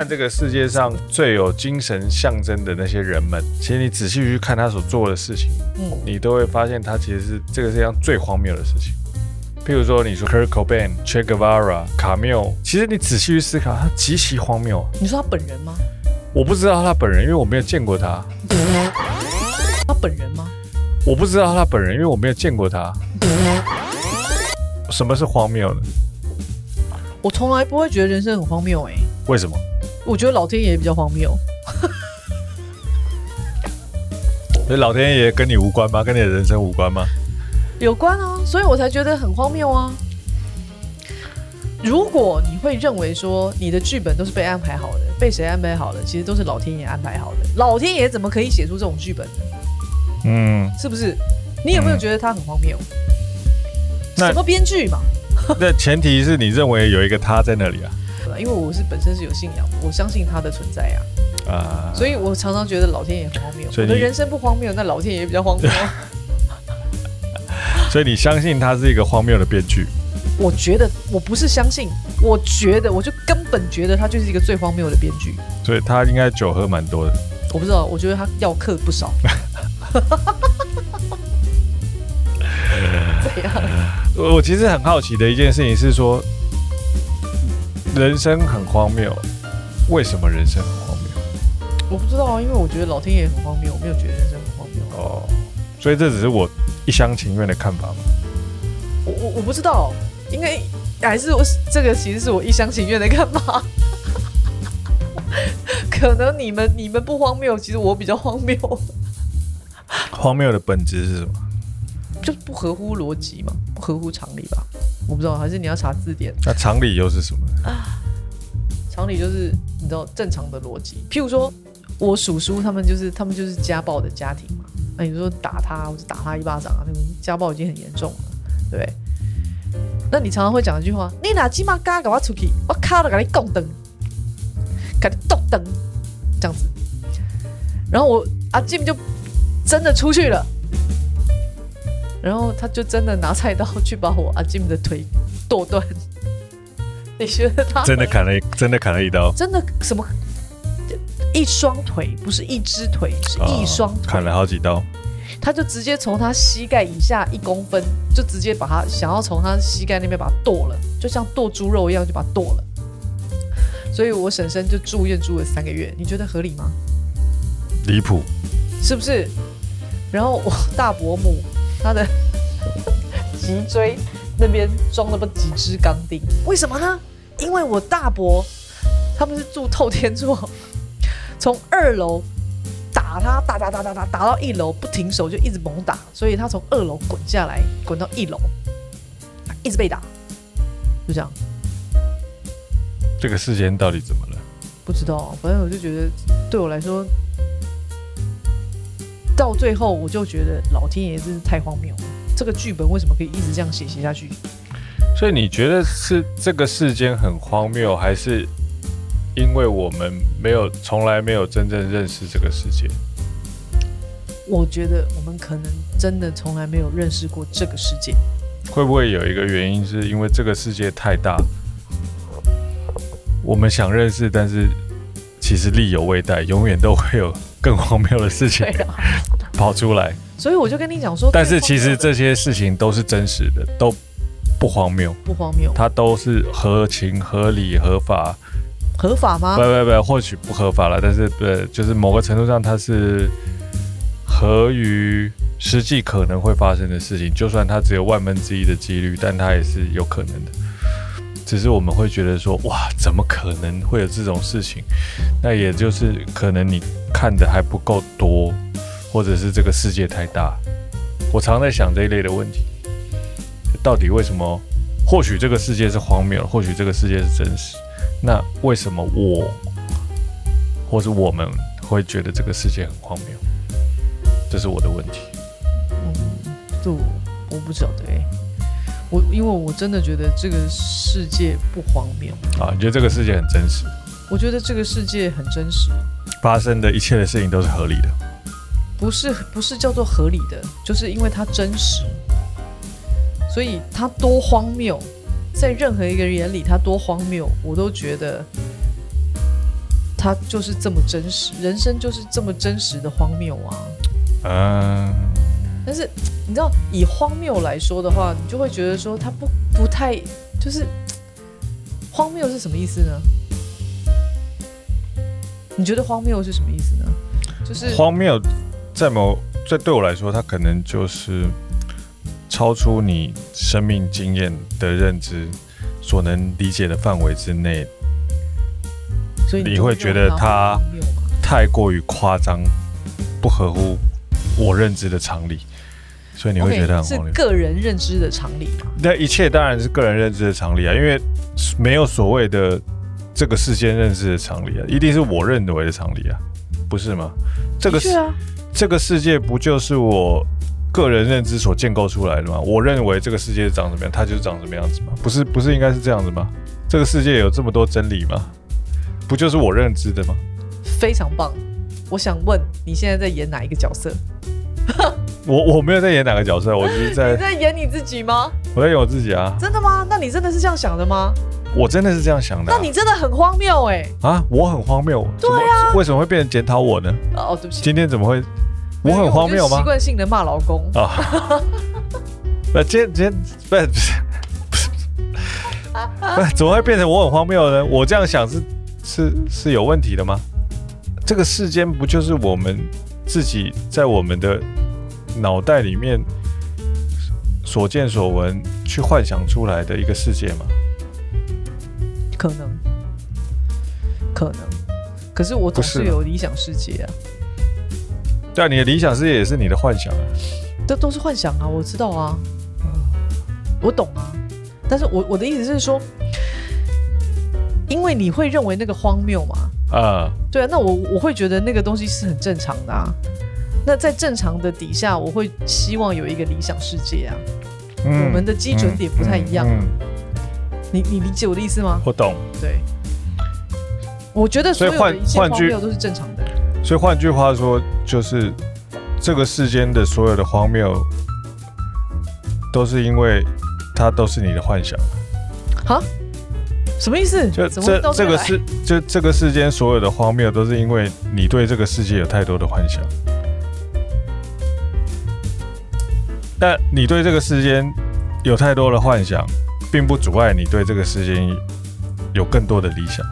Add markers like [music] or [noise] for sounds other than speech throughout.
看这个世界上最有精神象征的那些人们，其实你仔细去看他所做的事情，嗯，你都会发现他其实是这个世界上最荒谬的事情。譬如说，你说 Kurt Cobain、Che Guevara、卡缪，其实你仔细去思考，他极其荒谬。你说他本人吗？我不知道他本人，因为我没有见过他。他本人吗？我不知道他本人，因为我没有见过他。什么是荒谬呢？我从来不会觉得人生很荒谬，哎，为什么？我觉得老天爷比较荒谬，[laughs] 所以老天爷跟你无关吗？跟你的人生无关吗？有关啊，所以我才觉得很荒谬啊。如果你会认为说你的剧本都是被安排好的，被谁安排好的？其实都是老天爷安排好的。老天爷怎么可以写出这种剧本呢？嗯，是不是？你有没有觉得他很荒谬？嗯、什么编剧嘛？[laughs] 那前提是你认为有一个他在那里啊。因为我是本身是有信仰，我相信他的存在呀、啊。啊，所以我常常觉得老天爷很荒谬。我的人生不荒谬，那老天爷比较荒谬。[laughs] [laughs] 所以你相信他是一个荒谬的编剧？我觉得我不是相信，我觉得我就根本觉得他就是一个最荒谬的编剧。所以他应该酒喝蛮多的。我不知道，我觉得他药嗑不少。怎样？我我其实很好奇的一件事情是说。人生很荒谬，为什么人生很荒谬？我不知道啊，因为我觉得老天爷很荒谬，我没有觉得人生很荒谬。哦，所以这只是我一厢情愿的看法吗？我我我不知道，应该还是我这个其实是我一厢情愿的看法。[laughs] 可能你们你们不荒谬，其实我比较荒谬。荒谬的本质是什么？就不合乎逻辑嘛，不合乎常理吧。我不知道，还是你要查字典？那常理又是什么？啊，常理就是你知道正常的逻辑。譬如说，我叔叔他们就是他们就是家暴的家庭嘛。那你说打他或者打他一巴掌啊，那种家暴已经很严重了，对不对？那你常常会讲一句话：你哪鸡妈嘎搞我出去，我卡了给你供灯，给你动灯，这样子。然后我阿金就真的出去了。然后他就真的拿菜刀去把我阿金的腿剁断。[laughs] 你觉得他真的砍了，真的砍了一刀？真的什么？一双腿不是一只腿，是一双腿，哦，砍了好几刀。他就直接从他膝盖以下一公分，就直接把他想要从他膝盖那边把他剁了，就像剁猪肉一样，就把他剁了。所以我婶婶就住院住了三个月，你觉得合理吗？离谱，是不是？然后我大伯母。他的 [laughs] 脊椎那边装了不几支钢钉，为什么呢？因为我大伯他们是住透天厝，从二楼打他，打打打打打打到一楼，不停手就一直猛打，所以他从二楼滚下来，滚到一楼，一直被打，就这样。这个事件到底怎么了？不知道，反正我就觉得对我来说。到最后，我就觉得老天爷真是太荒谬了。这个剧本为什么可以一直这样写写下去？所以你觉得是这个世间很荒谬，还是因为我们没有从来没有真正认识这个世界？我觉得我们可能真的从来没有认识过这个世界。会不会有一个原因，是因为这个世界太大，我们想认识，但是其实力有未逮，永远都会有。更荒谬的事情 [laughs] 跑出来，所以我就跟你讲说，但是其实这些事情都是真实的，都不荒谬，不荒谬，它都是合情、合理、合法，合法吗？不不不，或许不合法了，但是对，就是某个程度上它是合于实际可能会发生的事情，就算它只有万分之一的几率，但它也是有可能的。只是我们会觉得说，哇，怎么可能会有这种事情？那也就是可能你看的还不够多，或者是这个世界太大。我常在想这一类的问题，到底为什么？或许这个世界是荒谬，或许这个世界是真实。那为什么我，或是我们会觉得这个世界很荒谬？这是我的问题。嗯，这我，不晓得。我因为我真的觉得这个世界不荒谬啊，你觉得这个世界很真实？我觉得这个世界很真实，发生的一切的事情都是合理的。不是不是叫做合理的，就是因为它真实，所以它多荒谬，在任何一个人眼里，它多荒谬，我都觉得它就是这么真实，人生就是这么真实的荒谬啊。嗯。但是你知道，以荒谬来说的话，你就会觉得说它不不太就是荒谬是什么意思呢？你觉得荒谬是什么意思呢？就是荒谬，在某在对我来说，它可能就是超出你生命经验的认知所能理解的范围之内，所以你，你会觉得它太过于夸张，不合乎我认知的常理。所以你会觉得很荒谬，是个人认知的常理吗？那一切当然是个人认知的常理啊，因为没有所谓的这个世间认知的常理啊，一定是我认为的常理啊，不是吗？这个是啊，这个世界不就是我个人认知所建构出来的吗？我认为这个世界长什么样，它就是长什么样子吗？不是，不是应该是这样子吗？这个世界有这么多真理吗？不就是我认知的吗？非常棒，我想问你现在在演哪一个角色？[laughs] 我我没有在演哪个角色，我只是在 [laughs] 你在演你自己吗？我在演我自己啊！真的吗？那你真的是这样想的吗？我真的是这样想的、啊。那你真的很荒谬哎、欸！啊，我很荒谬。对啊，为什么会变成检讨我呢？哦，对不起。今天怎么会？我很荒谬吗？习惯性的骂老公啊！[laughs] 不，今天今天不是不是不是，怎么会变成我很荒谬呢？我这样想是是是有问题的吗？这个世间不就是我们自己在我们的。脑袋里面所见所闻，去幻想出来的一个世界吗？可能，可能。可是我总是有理想世界啊。对啊，你的理想世界也是你的幻想啊。这都是幻想啊，我知道啊，我懂啊。但是我我的意思是说，因为你会认为那个荒谬嘛。啊。对啊，那我我会觉得那个东西是很正常的啊。那在正常的底下，我会希望有一个理想世界啊。嗯、我们的基准点不太一样。嗯嗯嗯、你你理解我的意思吗？我懂。对，我觉得所有的一切荒谬都是正常的。所以换句话说，就是这个世间的所有的荒谬，都是因为它都是你的幻想。哈？什么意思？就这这个世，就这个世间所有的荒谬，都是因为你对这个世界有太多的幻想。但你对这个世间有太多的幻想，并不阻碍你对这个世间有更多的理想。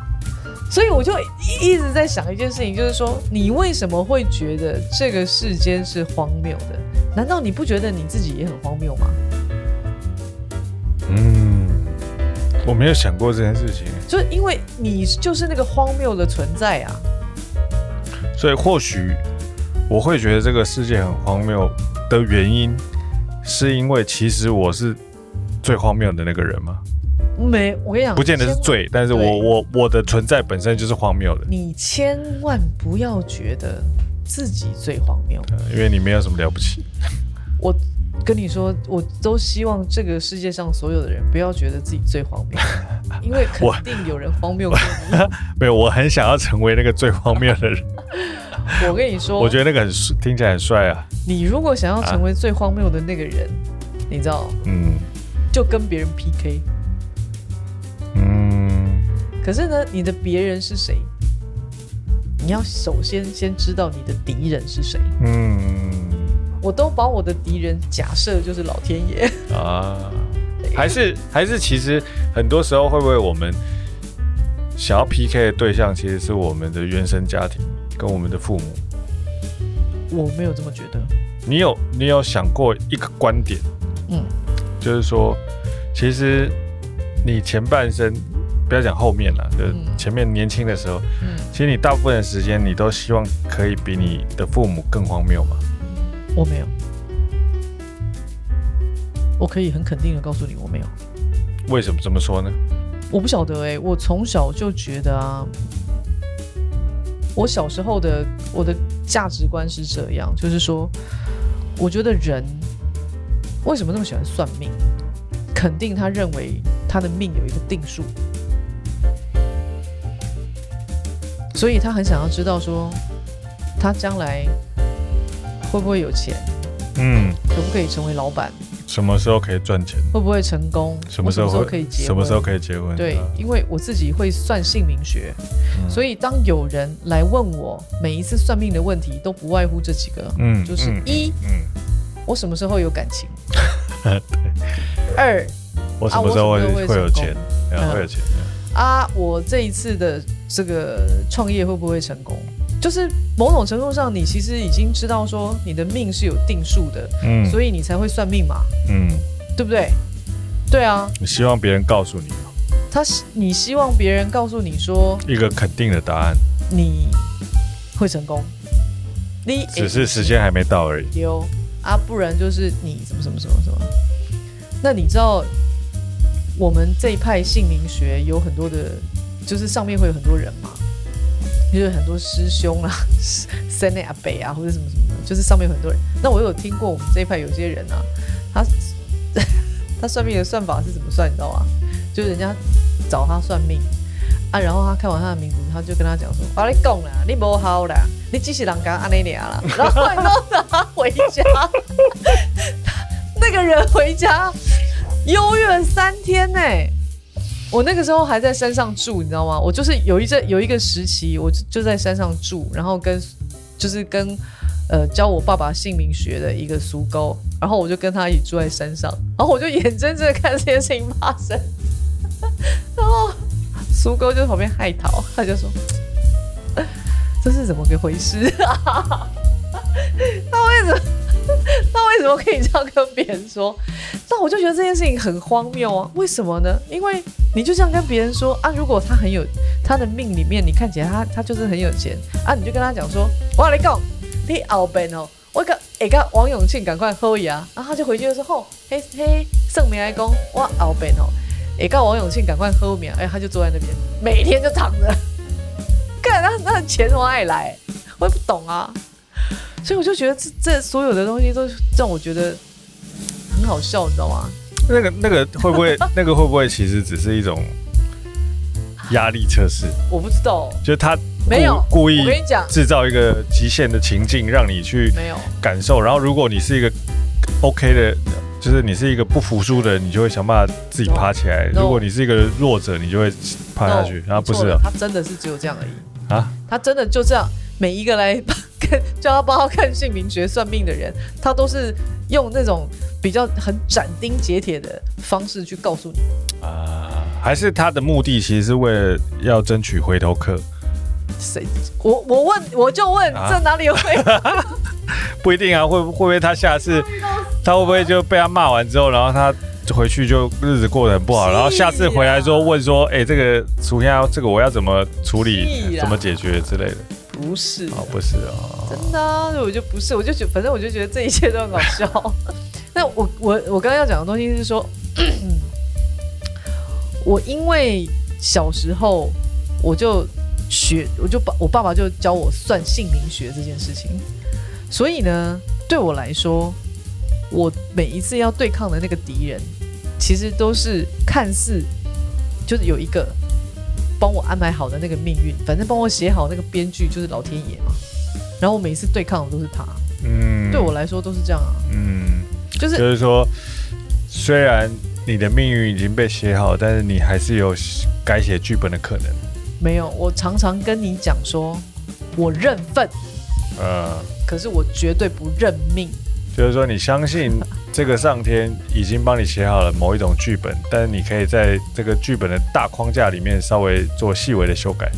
所以我就一直在想一件事情，就是说，你为什么会觉得这个世间是荒谬的？难道你不觉得你自己也很荒谬吗？嗯，我没有想过这件事情。就因为你就是那个荒谬的存在啊。所以或许我会觉得这个世界很荒谬的原因。是因为其实我是最荒谬的那个人吗？没，我跟你讲，不见得是最，但是我我我的存在本身就是荒谬的。你千万不要觉得自己最荒谬，因为你没有什么了不起。我跟你说，我都希望这个世界上所有的人不要觉得自己最荒谬，[laughs] 因为肯定有人荒谬过你。[laughs] 没有，我很想要成为那个最荒谬的人。我跟你说，我觉得那个很听起来很帅啊。你如果想要成为最荒谬的那个人，啊、你知道，嗯，就跟别人 PK。嗯。可是呢，你的别人是谁？你要首先先知道你的敌人是谁。嗯。我都把我的敌人假设就是老天爷啊。[laughs] 还是还是，其实很多时候会不会我们想要 PK 的对象，其实是我们的原生家庭。跟我们的父母，我没有这么觉得。你有你有想过一个观点，嗯，就是说，其实你前半生，不要讲后面了，就前面年轻的时候，嗯，其实你大部分的时间，你都希望可以比你的父母更荒谬吗？我没有，我可以很肯定的告诉你，我没有。为什么这么说呢？我不晓得哎、欸，我从小就觉得啊。我小时候的我的价值观是这样，就是说，我觉得人为什么那么喜欢算命？肯定他认为他的命有一个定数，所以他很想要知道说，他将来会不会有钱？嗯，可不可以成为老板？什么时候可以赚钱？会不会成功？什么时候可以结婚？什么时候可以结婚？对，因为我自己会算姓名学，嗯、所以当有人来问我每一次算命的问题，都不外乎这几个，嗯，就是一，嗯，嗯我什么时候有感情？对。[laughs] 二，我什么时候会、啊、会，会有钱？嗯、会有钱。啊，我这一次的这个创业会不会成功？就是某种程度上，你其实已经知道说你的命是有定数的，嗯，所以你才会算命嘛，嗯，对不对？对啊。你希望别人告诉你吗，他你希望别人告诉你说一个肯定的答案，你会成功，你只是时间还没到而已。丢啊，不然就是你什么什么什么什么。那你知道我们这一派姓名学有很多的，就是上面会有很多人嘛。就是很多师兄啊，[laughs] 三内阿北啊，或者什么什么的，就是上面有很多人。那我有听过我们这一派有些人啊，他 [laughs] 他算命的算法是怎么算，你知道吗？就是人家找他算命啊，然后他看完他的名字，他就跟他讲说：“我跟你讲啦，你不好啦，你只是人家安尼俩啦。”然后然后他回家，[laughs] 那个人回家忧郁了三天呢、欸。我那个时候还在山上住，你知道吗？我就是有一阵有一个时期，我就在山上住，然后跟就是跟呃教我爸爸姓名学的一个苏沟，然后我就跟他一起住在山上，然后我就眼睁睁的看这件事情发生，[laughs] 然后苏沟就在旁边害逃，他就说：“这是怎么个回事啊？[laughs] 他为什么？”那为什么可以这样跟别人说？那我就觉得这件事情很荒谬啊！为什么呢？因为你就这样跟别人说啊，如果他很有他的命里面，你看起来他他就是很有钱啊，你就跟他讲说，我跟你讲，你后边哦，我个哎个王永庆赶快喝呀，然后他就回去就说吼，嘿嘿，圣明来讲，我后边哦，哎个王永庆赶快喝命，哎，他就坐在那边，每天就躺着，[laughs] 看那那钱从哪里来？我也不懂啊。所以我就觉得这这所有的东西都让我觉得很好笑，你知道吗？[laughs] 那个那个会不会 [laughs] 那个会不会其实只是一种压力测试？我不知道，就是他没有故意制造一个极限的情境让你去没有感受，然后如果你是一个 OK 的，就是你是一个不服输的人，你就会想办法自己爬起来；如果你是一个弱者，你就会趴下去。然后不是的，他真的是只有这样而已啊！他真的就这样，每一个来。叫他帮他看姓名学算命的人，他都是用那种比较很斩钉截铁的方式去告诉你啊，还是他的目的其实是为了要争取回头客？谁？我我问，我就问，啊、这哪里有回头？[laughs] 不一定啊，会会不会他下次他会不会就被他骂完之后，然后他回去就日子过得很不好，然后下次回来之后问说，哎、欸，这个昨天这个我要怎么处理，怎么解决之类的。不是。哦，不是哦，真的啊，我就不是，我就觉，反正我就觉得这一切都很搞笑。[laughs] 那我我我刚刚要讲的东西是说，[clears throat] 我因为小时候我就学，我就爸我爸爸就教我算姓名学这件事情，所以呢，对我来说，我每一次要对抗的那个敌人，其实都是看似就是有一个。帮我安排好的那个命运，反正帮我写好那个编剧就是老天爷嘛。然后我每一次对抗的都是他，嗯，对我来说都是这样啊，嗯，就是就是说，虽然你的命运已经被写好，但是你还是有改写剧本的可能。没有，我常常跟你讲说，我认份，呃，可是我绝对不认命。就是说，你相信这个上天已经帮你写好了某一种剧本，但是你可以在这个剧本的大框架里面稍微做细微的修改。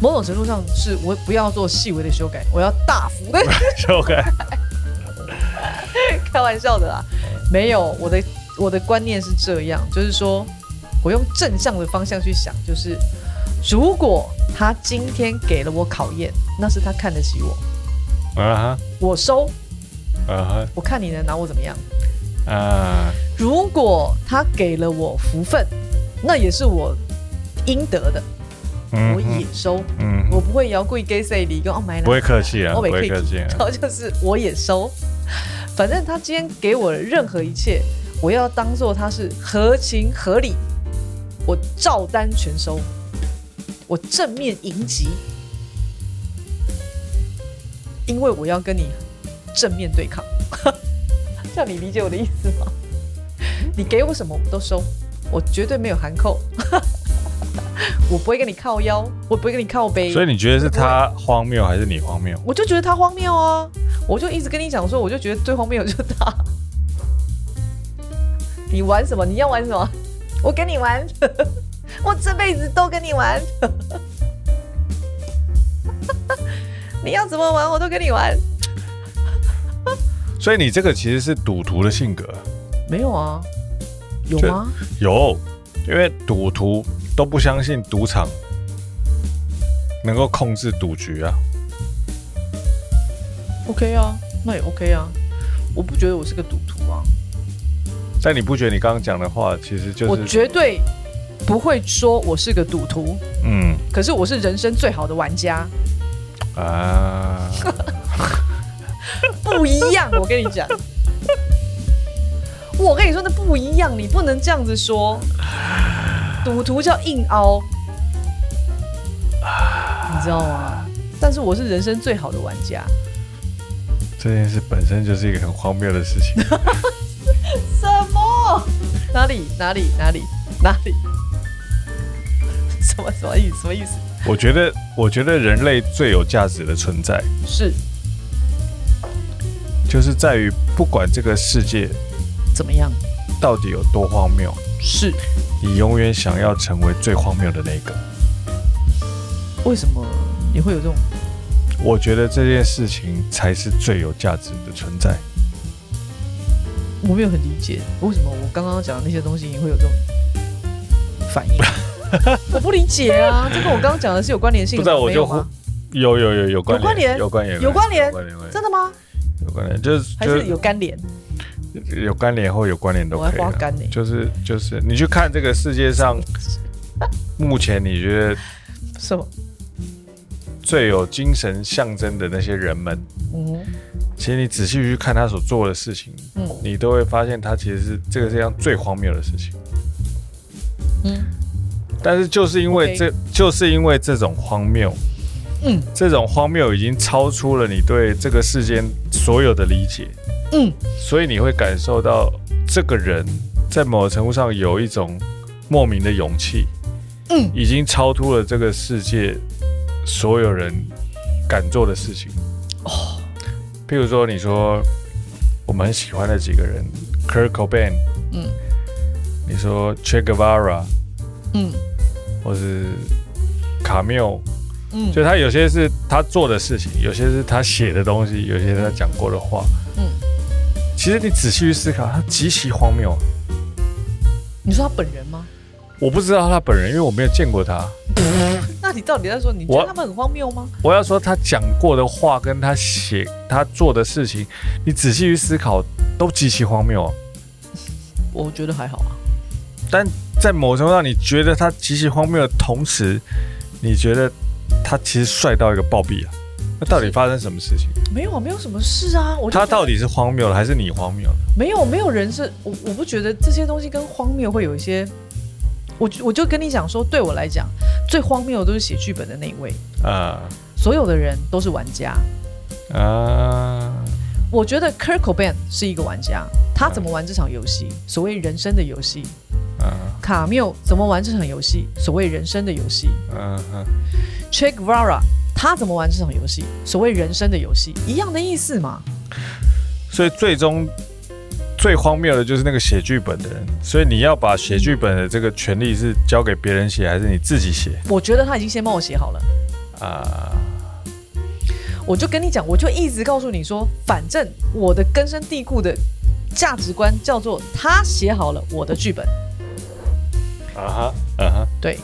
某种程度上是我不要做细微的修改，我要大幅的 [laughs] 修改。开玩笑的啦，没有，我的我的观念是这样，就是说我用正向的方向去想，就是如果他今天给了我考验，那是他看得起我，啊、uh，huh. 我收。Uh huh. 我看你能拿我怎么样？啊，uh, 如果他给了我福分，那也是我应得的，嗯、我也收。嗯，我不会摇柜给谁你跟哦买，不会客气啊，我不会客气。然后 [laughs] 就是我也收，反正他今天给我的任何一切，我要当做他是合情合理，我照单全收，我正面迎击，因为我要跟你。正面对抗，[laughs] 这样你理解我的意思吗？你给我什么我都收，我绝对没有含扣。[laughs] 我不会跟你靠腰，我不会跟你靠背。所以你觉得是他荒谬还是你荒谬？我就觉得他荒谬啊！我就一直跟你讲说，我就觉得最荒谬的就是他。[laughs] 你玩什么？你要玩什么？我跟你玩，我这辈子都跟你玩。你要怎么玩，我都跟你玩。所以你这个其实是赌徒的性格。没有啊？有吗？有，因为赌徒。都不相信赌场能够控制赌局啊？OK 啊，那也 OK 啊。我不觉得我是个赌徒啊。但你不觉得你刚刚讲的话，其实就是我绝对不会说我是个赌徒。嗯。可是我是人生最好的玩家啊。不一样，我跟你讲。我跟你说，那不一样，你不能这样子说。赌徒叫硬凹，你知道吗？但是我是人生最好的玩家。这件事本身就是一个很荒谬的事情。[laughs] 什么？哪里？哪里？哪里？哪里？[laughs] 什么？什么意思？什么意思？我觉得，我觉得人类最有价值的存在是，就是在于不管这个世界怎么样，到底有多荒谬，是。你永远想要成为最荒谬的那个。为什么你会有这种？我觉得这件事情才是最有价值的存在。我没有很理解为什么我刚刚讲的那些东西你会有这种反应。[laughs] 我不理解啊，这跟我刚刚讲的是有关联性的。不知道我就有有有有关有关联有关联有关联真的吗？有关联就是还是有干联。有关联或有关联都可以。就是就是，你去看这个世界上，[laughs] 目前你觉得什么最有精神象征的那些人们？嗯，其实你仔细去看他所做的事情，嗯，你都会发现他其实是这个世界上最荒谬的事情。嗯，但是就是因为这就是因为这种荒谬，嗯，这种荒谬已经超出了你对这个世间所有的理解。嗯，所以你会感受到这个人在某个程度上有一种莫名的勇气，嗯，已经超出了这个世界所有人敢做的事情。哦，譬如说，你说我们很喜欢的几个人，Kurt Cobain，嗯，你说 Che Guevara，嗯，或是卡缪，嗯，就他有些是他做的事情，有些是他写的东西，有些是他讲过的话，嗯。其实你仔细去思考，他极其荒谬。你说他本人吗？我不知道他本人，因为我没有见过他。[laughs] 那你到底在说，你觉得他们很荒谬吗？我，我要说他讲过的话，跟他写、他做的事情，你仔细去思考，都极其荒谬。[laughs] 我觉得还好啊。但在某种程度上，你觉得他极其荒谬的同时，你觉得他其实帅到一个暴毙啊？那到底发生什么事情？没有啊，没有什么事啊。我他到底是荒谬了，还是你荒谬了？没有，没有人是我，我不觉得这些东西跟荒谬会有一些。我我就跟你讲说，对我来讲，最荒谬的都是写剧本的那一位啊。所有的人都是玩家啊。我觉得 Kurt Cobain 是一个玩家，他怎么玩这场游戏？所谓人生的游戏啊。卡缪怎么玩这场游戏？所谓人生的游戏啊。Che Guevara。他怎么玩这场游戏？所谓人生的游戏，一样的意思嘛。所以最终最荒谬的就是那个写剧本的人。所以你要把写剧本的这个权利是交给别人写，还是你自己写？我觉得他已经先帮我写好了啊。我就跟你讲，我就一直告诉你说，反正我的根深蒂固的价值观叫做他写好了我的剧本。啊哈，啊哈，对。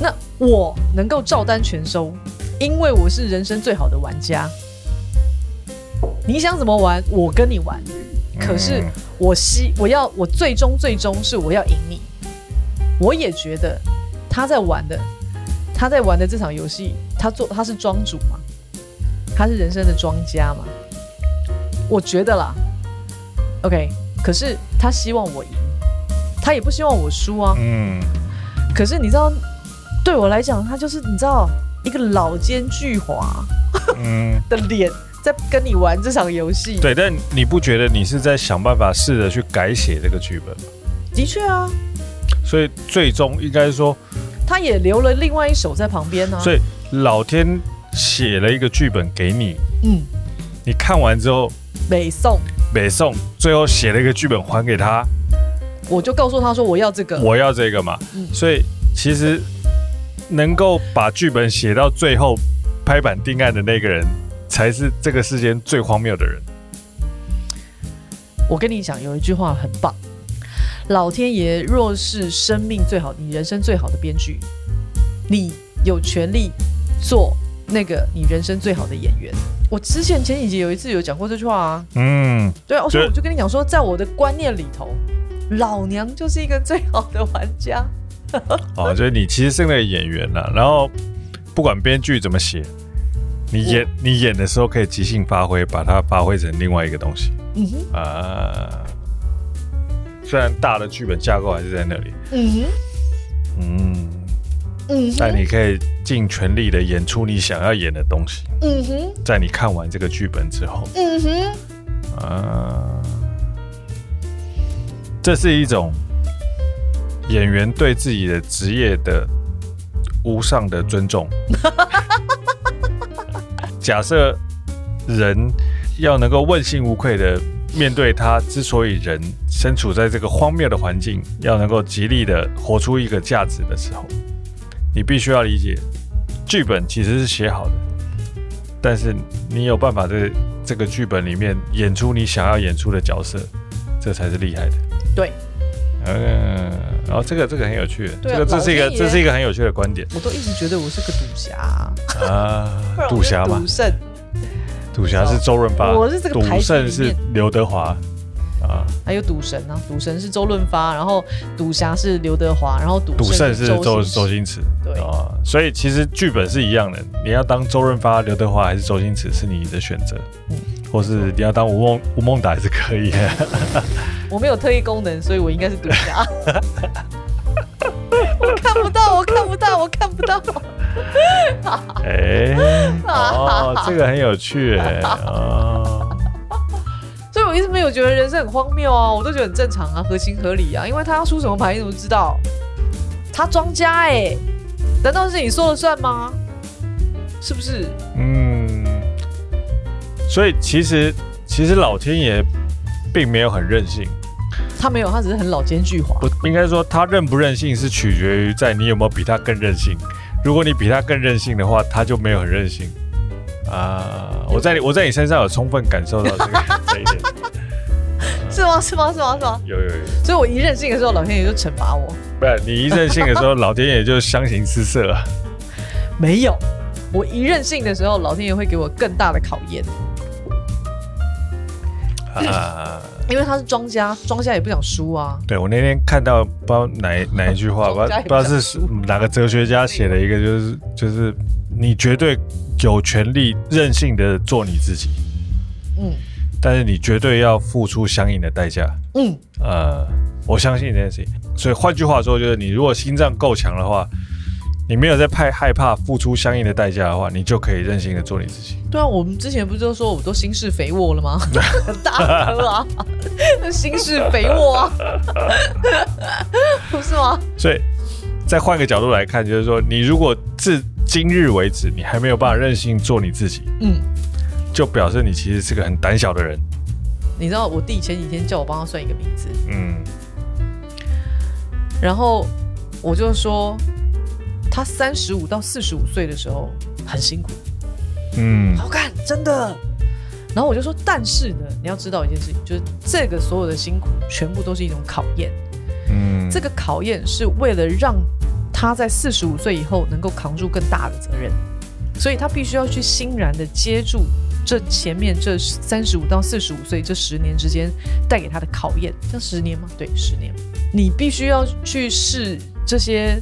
那我能够照单全收。因为我是人生最好的玩家，你想怎么玩，我跟你玩。可是我希我要我最终最终是我要赢你。我也觉得他在玩的，他在玩的这场游戏，他做他是庄主嘛，他是人生的庄家嘛。我觉得啦，OK。可是他希望我赢，他也不希望我输啊。嗯。可是你知道，对我来讲，他就是你知道。一个老奸巨猾，嗯，[laughs] 的脸在跟你玩这场游戏。对，但你不觉得你是在想办法试着去改写这个剧本吗？的确啊。所以最终应该说，他也留了另外一手在旁边呢、啊。所以老天写了一个剧本给你，嗯，你看完之后，北宋，北宋，最后写了一个剧本还给他，我就告诉他说我要这个，我要这个嘛。嗯、所以其实能够把剧本写到最后拍板定案的那个人，才是这个世间最荒谬的人。我跟你讲，有一句话很棒。老天爷若是生命最好，你人生最好的编剧，你有权利做那个你人生最好的演员。我之前前几集有一次有讲过这句话啊，嗯，对啊，所以我就跟你讲说，在我的观念里头，老娘就是一个最好的玩家。[laughs] 哦，就是你其实是那个演员了，然后不管编剧怎么写，你演你演的时候可以即兴发挥，把它发挥成另外一个东西。嗯哼。啊。虽然大的剧本架构还是在那里，嗯哼，嗯。嗯，但你可以尽全力的演出你想要演的东西，嗯哼，在你看完这个剧本之后，嗯哼，啊，这是一种演员对自己的职业的无上的尊重。[laughs] 假设人要能够问心无愧的。面对他，之所以人身处在这个荒谬的环境，要能够极力的活出一个价值的时候，你必须要理解，剧本其实是写好的，但是你有办法在这个剧本里面演出你想要演出的角色，这才是厉害的。对，嗯，然后这个这个很有趣，这个这是一个这是一个很有趣的观点。我都一直觉得我是个赌侠啊，[laughs] 赌侠嘛，赌圣。赌侠是周润发，我是这个。赌圣是刘德华啊，还有赌神啊，赌神是周润发，然后赌侠是刘德华，然后赌圣是周周星驰。对啊，所以其实剧本是一样的，你要当周润发、刘德华还是周星驰是你的选择，嗯，或是你要当吴孟吴孟达也是可以。[laughs] 我没有特异功能，所以我应该是独家。[laughs] 我看不到，我看不到，我看不到。哎、欸，[laughs] 哦，这个很有趣哎，[laughs] 哦，所以我一直没有觉得人生很荒谬啊，我都觉得很正常啊，合情合理啊，因为他要出什么牌你怎么知道？他庄家哎，难道是你说了算吗？是不是？嗯，所以其实其实老天爷并没有很任性。他没有，他只是很老奸巨猾。不应该说他任不任性是取决于在你有没有比他更任性。如果你比他更任性的话，他就没有很任性啊。我在你我在你身上有充分感受到这个 [laughs] 这一点。是吗？是吗？是吗？是吗？有有有。所以我一任性的时候，老天爷就惩罚我。不是你一任性的时候，老天爷就相形失色了。没有，我一任性的时候，老天爷会给我更大的考验。啊。因为他是庄家，庄家也不想输啊。对，我那天看到不知道哪哪一句话，[laughs] 不知道不知道是哪个哲学家写的一个，就是就是你绝对有权利任性的做你自己，嗯，但是你绝对要付出相应的代价，嗯，呃，我相信这件事情。所以换句话说，就是你如果心脏够强的话。你没有在怕害怕付出相应的代价的话，你就可以任性的做你自己。对啊，我们之前不是都说我们都心事肥沃了吗？[laughs] 大哥啊，心事肥沃啊，[laughs] 不是吗？所以再换个角度来看，就是说，你如果至今日为止你还没有办法任性做你自己，嗯，就表示你其实是个很胆小的人。你知道我弟前几天叫我帮他算一个名字，嗯，然后我就说。他三十五到四十五岁的时候很辛苦，嗯，好看，真的。然后我就说，但是呢，你要知道一件事情，就是这个所有的辛苦全部都是一种考验，嗯，这个考验是为了让他在四十五岁以后能够扛住更大的责任，所以他必须要去欣然的接住这前面这三十五到四十五岁这十年之间带给他的考验，像十年吗？对，十年，你必须要去试这些。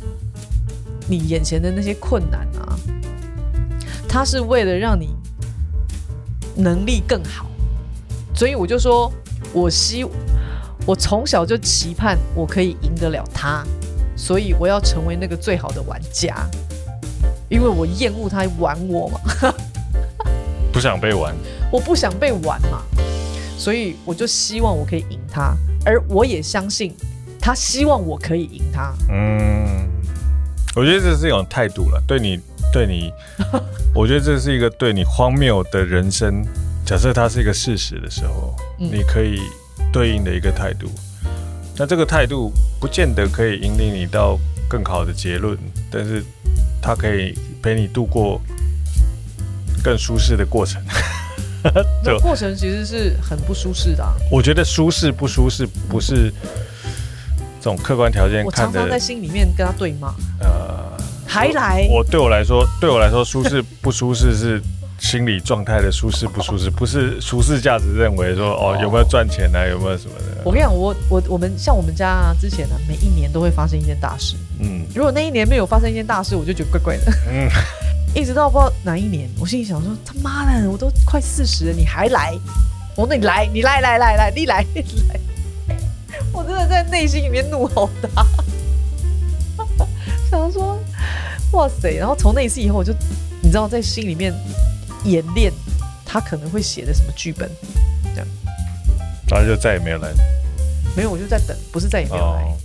你眼前的那些困难啊，他是为了让你能力更好，所以我就说，我希我从小就期盼我可以赢得了他，所以我要成为那个最好的玩家，因为我厌恶他玩我嘛。[laughs] 不想被玩，我不想被玩嘛，所以我就希望我可以赢他，而我也相信他希望我可以赢他。嗯，我觉得这是一种态度了，对你，对你，[laughs] 我觉得这是一个对你荒谬的人生，假设它是一个事实的时候，嗯、你可以对应的一个态度。那这个态度不见得可以引领你到更好的结论，但是它可以陪你度过更舒适的过程。[laughs] 这过程其实是很不舒适的啊。我觉得舒适不舒适不是这种客观条件看的。我常常在心里面跟他对骂。还来？我对我来说，对我来说，舒适不舒适是。心理状态的舒适不舒适，不是舒适价值认为说哦，有没有赚钱啊，有没有什么的。我跟你讲，我我我们像我们家啊，之前呢、每一年都会发生一件大事。嗯，如果那一年没有发生一件大事，我就觉得怪怪的。嗯，一直到不知道哪一年，我心里想说他妈的，我都快四十了，你还来？我说你来，你来来来来，你来你来。我真的在内心里面怒吼他，想说哇塞！然后从那一次以后，我就你知道在心里面。演练他可能会写的什么剧本，这样，然后就再也没有来。没有，我就在等，不是再也没有来，哦、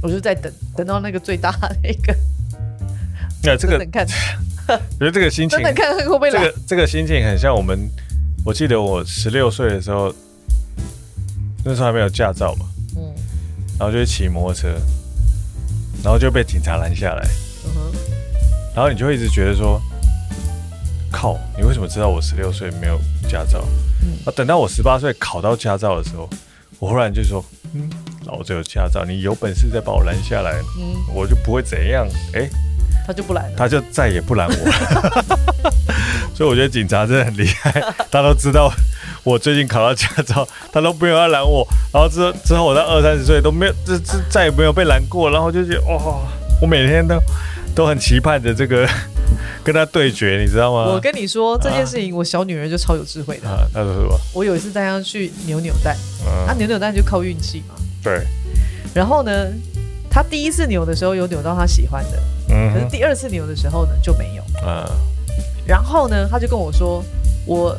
我就在等，等到那个最大的那个。那这个，[laughs] 等看，[laughs] 觉得这个心情，看会不会来。这个这个心情很像我们，我记得我十六岁的时候，那时候还没有驾照嘛，嗯，然后就骑摩托车，然后就被警察拦下来，嗯哼，然后你就会一直觉得说。靠！你为什么知道我十六岁没有驾照？嗯，啊，等到我十八岁考到驾照的时候，我忽然就说：“嗯，老子有驾照，你有本事再把我拦下来，嗯，我就不会怎样。”哎，他就不拦了，他就再也不拦我了。[laughs] 所以我觉得警察真的很厉害，他都知道我最近考到驾照，他都没有要拦我。然后之后之后我到二三十岁都没有，这这再也没有被拦过。然后就觉得哇、哦，我每天都都很期盼着这个。跟他对决，你知道吗？我跟你说这件事情，我小女儿就超有智慧的。啊，他说什么？我有一次带她去扭扭蛋，她扭扭蛋就靠运气嘛。对。然后呢，她第一次扭的时候有扭到她喜欢的，嗯，可是第二次扭的时候呢就没有。嗯。然后呢，她就跟我说，我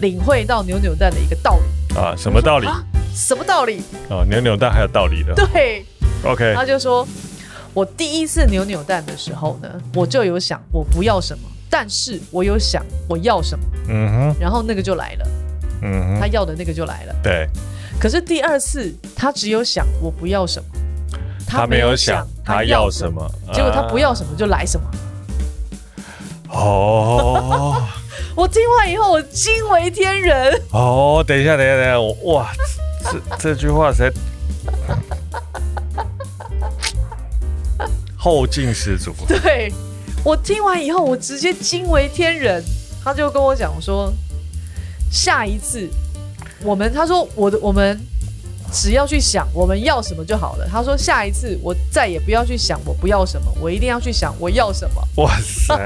领会到扭扭蛋的一个道理。啊，什么道理？什么道理？哦，扭扭蛋还有道理的。对。OK。他就说。我第一次扭扭蛋的时候呢，我就有想我不要什么，但是我有想我要什么，嗯哼，然后那个就来了，嗯哼，他要的那个就来了，对。可是第二次他只有想我不要什么，他没有想他要什么，结果他不要什么就来什么。哦，我听完以后我惊为天人。哦，等一下，等一下，等一下，我哇，这这句话实在。后劲十足。对，我听完以后，我直接惊为天人。他就跟我讲说，下一次我们，他说我的我们只要去想我们要什么就好了。他说下一次我再也不要去想我不要什么，我一定要去想我要什么。哇塞！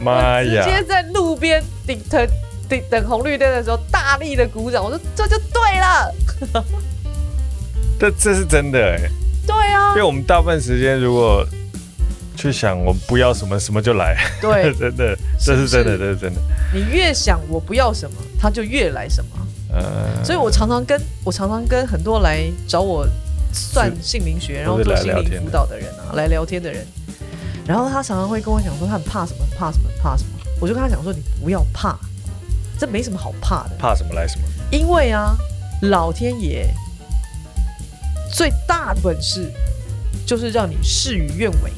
妈呀！直接在路边等等等等红绿灯的时候，大力的鼓掌。我说这就对了。[laughs] 这这是真的哎。对啊，因为我们大部分时间如果去想我们不要什么，什么就来。对，[laughs] 真的，这是真的，这是真的。你越想我不要什么，他就越来什么。嗯，所以我常常跟我常常跟很多来找我算姓名学，然后做心理辅导的人啊，来聊天的人，然后他常常会跟我讲说他很怕什么，怕什么，怕什么。我就跟他讲说，你不要怕，这没什么好怕的。怕什么来什么？因为啊，老天爷。最大的本事就是让你事与愿违，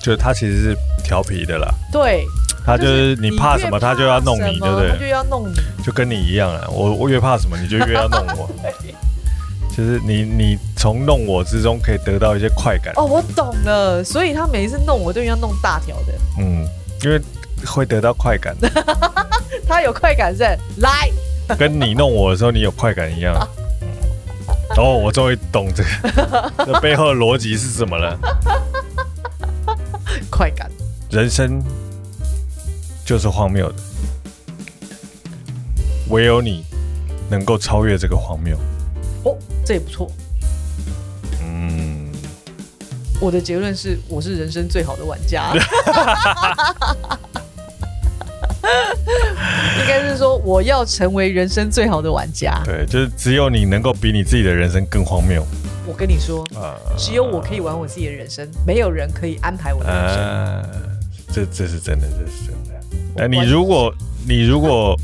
就是他其实是调皮的啦。对，他就是你怕什么，他就要弄你，对不对？他就要弄你，就跟你一样啊。我我越怕什么，你就越要弄我。[laughs] 就是你你从弄我之中可以得到一些快感。哦，我懂了，所以他每一次弄我都要弄大条的。嗯，因为会得到快感。[laughs] 他有快感是来，跟你弄我的时候你有快感一样。[laughs] 哦，我终于懂这个，[laughs] 这背后的逻辑是什么了？快感，人生就是荒谬的，唯有你能够超越这个荒谬。哦，这也不错。我的结论是，我是人生最好的玩家。[laughs] 应该是说，我要成为人生最好的玩家。对，就是只有你能够比你自己的人生更荒谬。我跟你说，呃、只有我可以玩我自己的人生，没有人可以安排我的人生。呃、这这是真的，这是真的。那你如果你如果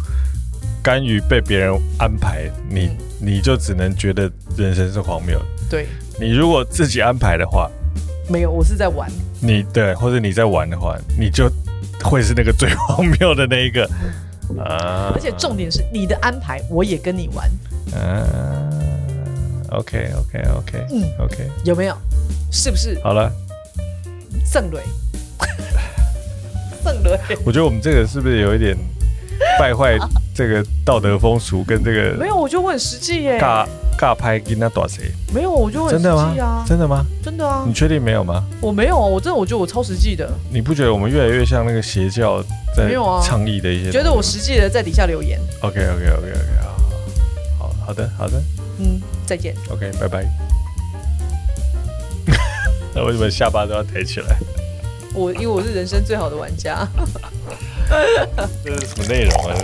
甘于被别人安排，你、嗯、你就只能觉得人生是荒谬的。对，你如果自己安排的话，没有，我是在玩。你对，或者你在玩的话，你就会是那个最荒谬的那一个。[laughs] 啊！而且重点是你的安排，我也跟你玩。嗯，OK，OK，OK，嗯，OK，有没有？是不是？好了，圣蕊，[laughs] 圣雷。我觉得我们这个是不是有一点败坏这个道德风俗跟这个？没有，我觉得我很实际耶。尬尬拍跟那多谁？没有，我觉得我很实际啊。真的吗？真的啊。你确定没有吗？我没有啊，我真的我觉得我超实际的。你不觉得我们越来越像那个邪教？没有啊，倡议的一些，觉得我实际的在底下留言。OK OK OK OK，好，好的好的，嗯，再见。OK，拜拜。[laughs] 那为什么下巴都要抬起来？我因为我是人生最好的玩家。[laughs] 这是什么内容啊？